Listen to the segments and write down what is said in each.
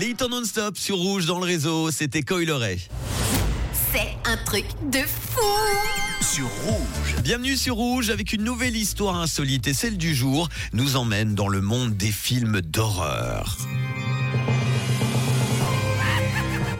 Les hits en non-stop sur Rouge dans le réseau, c'était Coileray. C'est un truc de fou sur Rouge. Bienvenue sur Rouge avec une nouvelle histoire insolite et celle du jour nous emmène dans le monde des films d'horreur.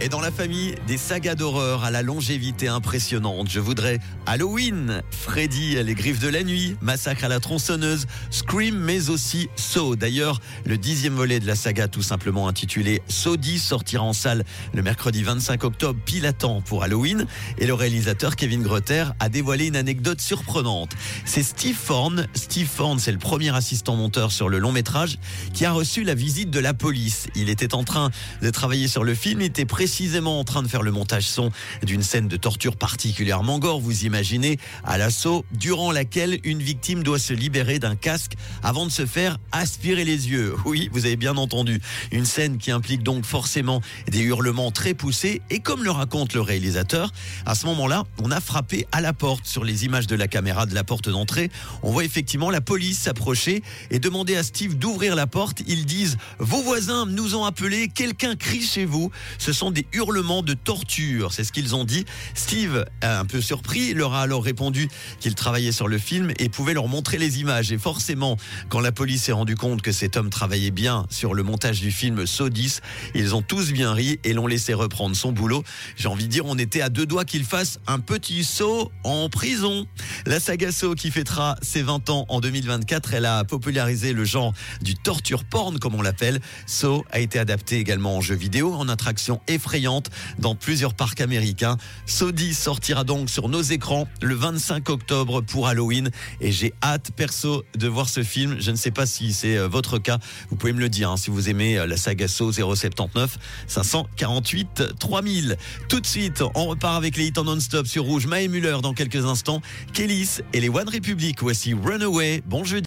Et dans la famille des sagas d'horreur à la longévité impressionnante, je voudrais Halloween, Freddy, les griffes de la nuit, Massacre à la tronçonneuse, Scream, mais aussi Saw. D'ailleurs, le dixième volet de la saga, tout simplement intitulé Saw 10, sortira en salle le mercredi 25 octobre, pile pour Halloween. Et le réalisateur Kevin Grotter a dévoilé une anecdote surprenante. C'est Steve Thorne. Steve Thorne, c'est le premier assistant monteur sur le long métrage qui a reçu la visite de la police. Il était en train de travailler sur le film, il était précisément en train de faire le montage son d'une scène de torture particulièrement gore, vous imaginez, à l'assaut, durant laquelle une victime doit se libérer d'un casque avant de se faire aspirer les yeux. Oui, vous avez bien entendu. Une scène qui implique donc forcément des hurlements très poussés et comme le raconte le réalisateur, à ce moment-là, on a frappé à la porte sur les images de la caméra de la porte d'entrée. On voit effectivement la police s'approcher et demander à Steve d'ouvrir la porte. Ils disent "Vos voisins nous ont appelé, quelqu'un crie chez vous." Ce sont des hurlements de torture. C'est ce qu'ils ont dit. Steve, un peu surpris, leur a alors répondu qu'il travaillait sur le film et pouvait leur montrer les images. Et forcément, quand la police s'est rendu compte que cet homme travaillait bien sur le montage du film Sodis, ils ont tous bien ri et l'ont laissé reprendre son boulot. J'ai envie de dire, on était à deux doigts qu'il fasse un petit saut en prison. La saga Saw qui fêtera ses 20 ans en 2024, elle a popularisé le genre du torture porn comme on l'appelle. Saw a été adapté également en jeu vidéo, en attraction effrayante dans plusieurs parcs américains. Saudi sortira donc sur nos écrans le 25 octobre pour Halloween et j'ai hâte perso de voir ce film. Je ne sais pas si c'est euh, votre cas. Vous pouvez me le dire hein, si vous aimez euh, la saga So 079 548 3000. Tout de suite, on repart avec les hits en non-stop sur Rouge. Mae Muller dans quelques instants. Kélis et les One Republic. Voici Runaway. Bon jeudi.